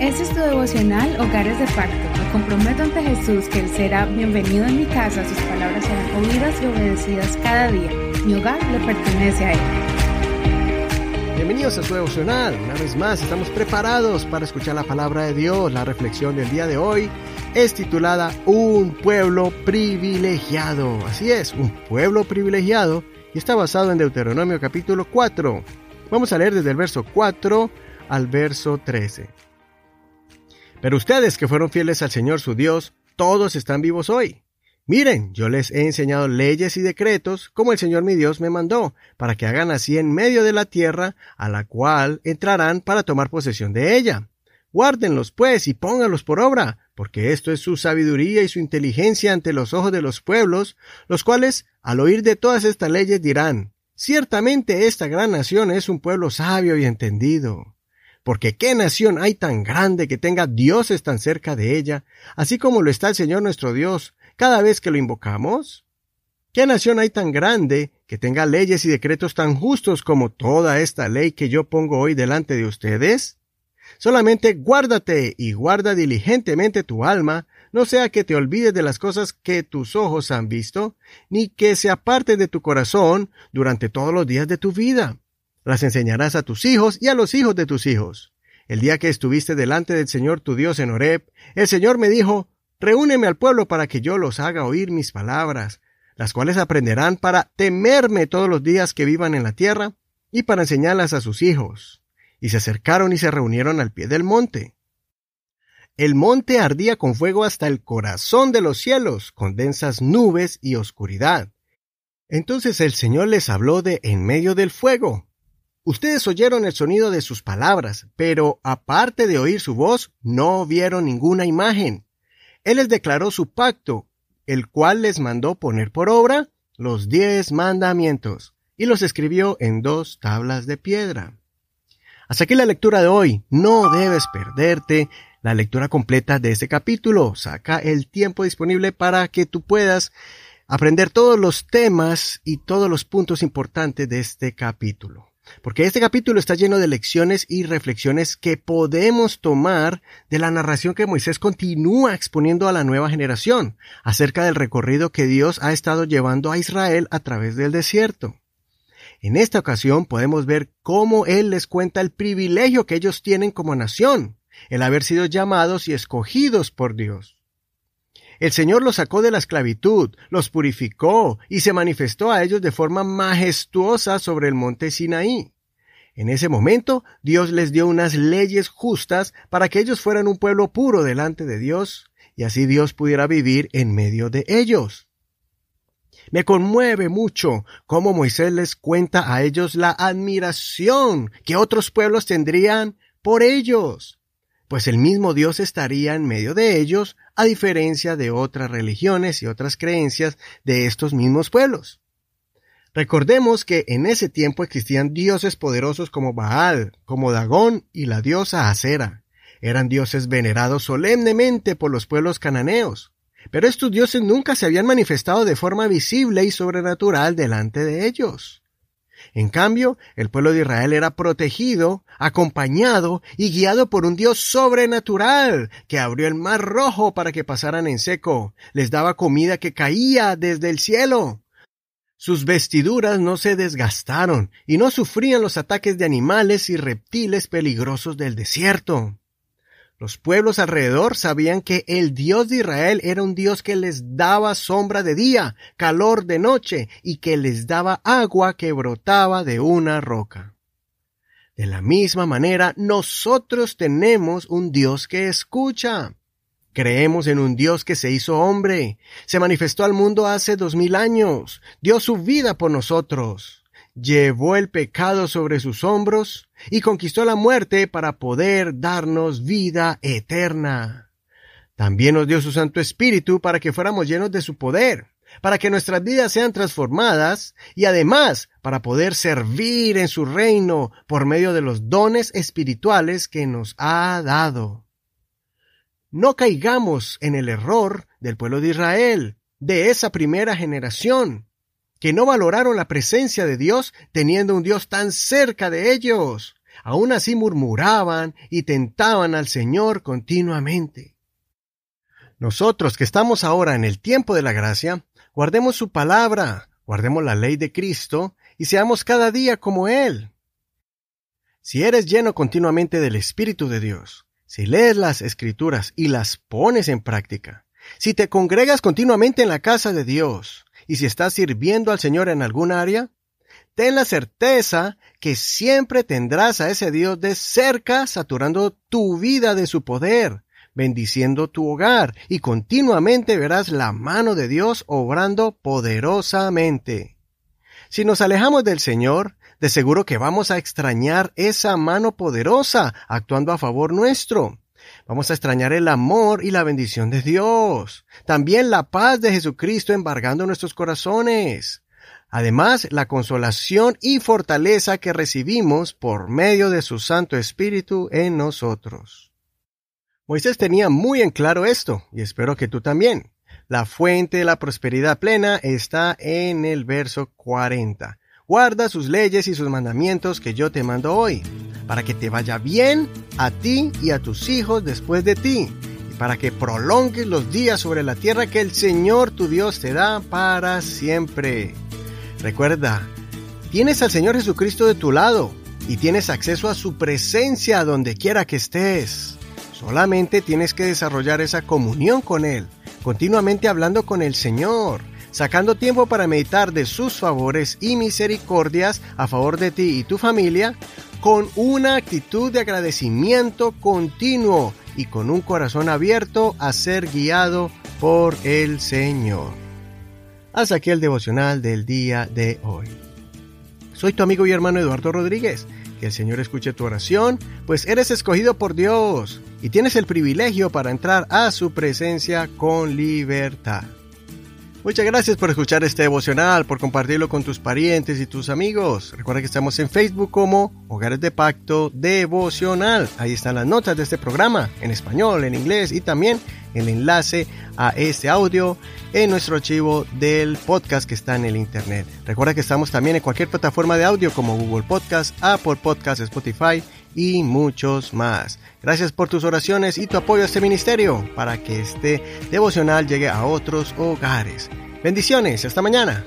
Este es tu devocional Hogares de Pacto. Me comprometo ante Jesús que Él será bienvenido en mi casa, sus palabras serán oídas y obedecidas cada día. Mi hogar le pertenece a Él. Bienvenidos a su devocional. Una vez más, estamos preparados para escuchar la palabra de Dios. La reflexión del día de hoy es titulada Un pueblo privilegiado. Así es, un pueblo privilegiado y está basado en Deuteronomio capítulo 4. Vamos a leer desde el verso 4 al verso 13. Pero ustedes que fueron fieles al Señor su Dios, todos están vivos hoy. Miren, yo les he enseñado leyes y decretos como el Señor mi Dios me mandó, para que hagan así en medio de la tierra, a la cual entrarán para tomar posesión de ella. Guárdenlos, pues, y pónganlos por obra, porque esto es su sabiduría y su inteligencia ante los ojos de los pueblos, los cuales, al oír de todas estas leyes, dirán, Ciertamente esta gran nación es un pueblo sabio y entendido. Porque qué nación hay tan grande que tenga dioses tan cerca de ella, así como lo está el Señor nuestro Dios, cada vez que lo invocamos? ¿Qué nación hay tan grande que tenga leyes y decretos tan justos como toda esta ley que yo pongo hoy delante de ustedes? Solamente guárdate y guarda diligentemente tu alma, no sea que te olvides de las cosas que tus ojos han visto, ni que se aparte de tu corazón durante todos los días de tu vida. Las enseñarás a tus hijos y a los hijos de tus hijos. El día que estuviste delante del Señor tu Dios en Horeb, el Señor me dijo, Reúneme al pueblo para que yo los haga oír mis palabras, las cuales aprenderán para temerme todos los días que vivan en la tierra, y para enseñarlas a sus hijos. Y se acercaron y se reunieron al pie del monte. El monte ardía con fuego hasta el corazón de los cielos, con densas nubes y oscuridad. Entonces el Señor les habló de en medio del fuego. Ustedes oyeron el sonido de sus palabras, pero aparte de oír su voz, no vieron ninguna imagen. Él les declaró su pacto, el cual les mandó poner por obra los diez mandamientos, y los escribió en dos tablas de piedra. Hasta aquí la lectura de hoy. No debes perderte la lectura completa de este capítulo. Saca el tiempo disponible para que tú puedas aprender todos los temas y todos los puntos importantes de este capítulo. Porque este capítulo está lleno de lecciones y reflexiones que podemos tomar de la narración que Moisés continúa exponiendo a la nueva generación acerca del recorrido que Dios ha estado llevando a Israel a través del desierto. En esta ocasión podemos ver cómo Él les cuenta el privilegio que ellos tienen como nación, el haber sido llamados y escogidos por Dios. El Señor los sacó de la esclavitud, los purificó y se manifestó a ellos de forma majestuosa sobre el monte Sinaí. En ese momento Dios les dio unas leyes justas para que ellos fueran un pueblo puro delante de Dios, y así Dios pudiera vivir en medio de ellos. Me conmueve mucho cómo Moisés les cuenta a ellos la admiración que otros pueblos tendrían por ellos, pues el mismo Dios estaría en medio de ellos, a diferencia de otras religiones y otras creencias de estos mismos pueblos. Recordemos que en ese tiempo existían dioses poderosos como Baal, como Dagón y la diosa Acera. Eran dioses venerados solemnemente por los pueblos cananeos. Pero estos dioses nunca se habían manifestado de forma visible y sobrenatural delante de ellos. En cambio, el pueblo de Israel era protegido, acompañado y guiado por un Dios sobrenatural, que abrió el mar rojo para que pasaran en seco, les daba comida que caía desde el cielo. Sus vestiduras no se desgastaron y no sufrían los ataques de animales y reptiles peligrosos del desierto. Los pueblos alrededor sabían que el Dios de Israel era un Dios que les daba sombra de día, calor de noche y que les daba agua que brotaba de una roca. De la misma manera, nosotros tenemos un Dios que escucha. Creemos en un Dios que se hizo hombre, se manifestó al mundo hace dos mil años, dio su vida por nosotros llevó el pecado sobre sus hombros y conquistó la muerte para poder darnos vida eterna. También nos dio su Santo Espíritu para que fuéramos llenos de su poder, para que nuestras vidas sean transformadas y además para poder servir en su reino por medio de los dones espirituales que nos ha dado. No caigamos en el error del pueblo de Israel, de esa primera generación, que no valoraron la presencia de Dios teniendo un Dios tan cerca de ellos. Aún así murmuraban y tentaban al Señor continuamente. Nosotros que estamos ahora en el tiempo de la gracia, guardemos su palabra, guardemos la ley de Cristo y seamos cada día como Él. Si eres lleno continuamente del Espíritu de Dios, si lees las Escrituras y las pones en práctica, si te congregas continuamente en la casa de Dios, y si estás sirviendo al Señor en algún área, ten la certeza que siempre tendrás a ese Dios de cerca saturando tu vida de su poder, bendiciendo tu hogar y continuamente verás la mano de Dios obrando poderosamente. Si nos alejamos del Señor, de seguro que vamos a extrañar esa mano poderosa actuando a favor nuestro. Vamos a extrañar el amor y la bendición de Dios. También la paz de Jesucristo embargando nuestros corazones. Además, la consolación y fortaleza que recibimos por medio de su Santo Espíritu en nosotros. Moisés tenía muy en claro esto, y espero que tú también. La fuente de la prosperidad plena está en el verso 40. Guarda sus leyes y sus mandamientos que yo te mando hoy, para que te vaya bien a ti y a tus hijos después de ti, y para que prolongues los días sobre la tierra que el Señor tu Dios te da para siempre. Recuerda, tienes al Señor Jesucristo de tu lado, y tienes acceso a su presencia donde quiera que estés. Solamente tienes que desarrollar esa comunión con Él, continuamente hablando con el Señor, sacando tiempo para meditar de sus favores y misericordias a favor de ti y tu familia, con una actitud de agradecimiento continuo y con un corazón abierto a ser guiado por el Señor. Hasta aquí el devocional del día de hoy. Soy tu amigo y hermano Eduardo Rodríguez que el Señor escuche tu oración, pues eres escogido por Dios y tienes el privilegio para entrar a su presencia con libertad. Muchas gracias por escuchar este devocional, por compartirlo con tus parientes y tus amigos. Recuerda que estamos en Facebook como Hogares de Pacto Devocional. Ahí están las notas de este programa, en español, en inglés y también el enlace a este audio en nuestro archivo del podcast que está en el internet. Recuerda que estamos también en cualquier plataforma de audio como Google Podcast, Apple Podcast, Spotify y muchos más. Gracias por tus oraciones y tu apoyo a este ministerio para que este devocional llegue a otros hogares. Bendiciones, hasta mañana.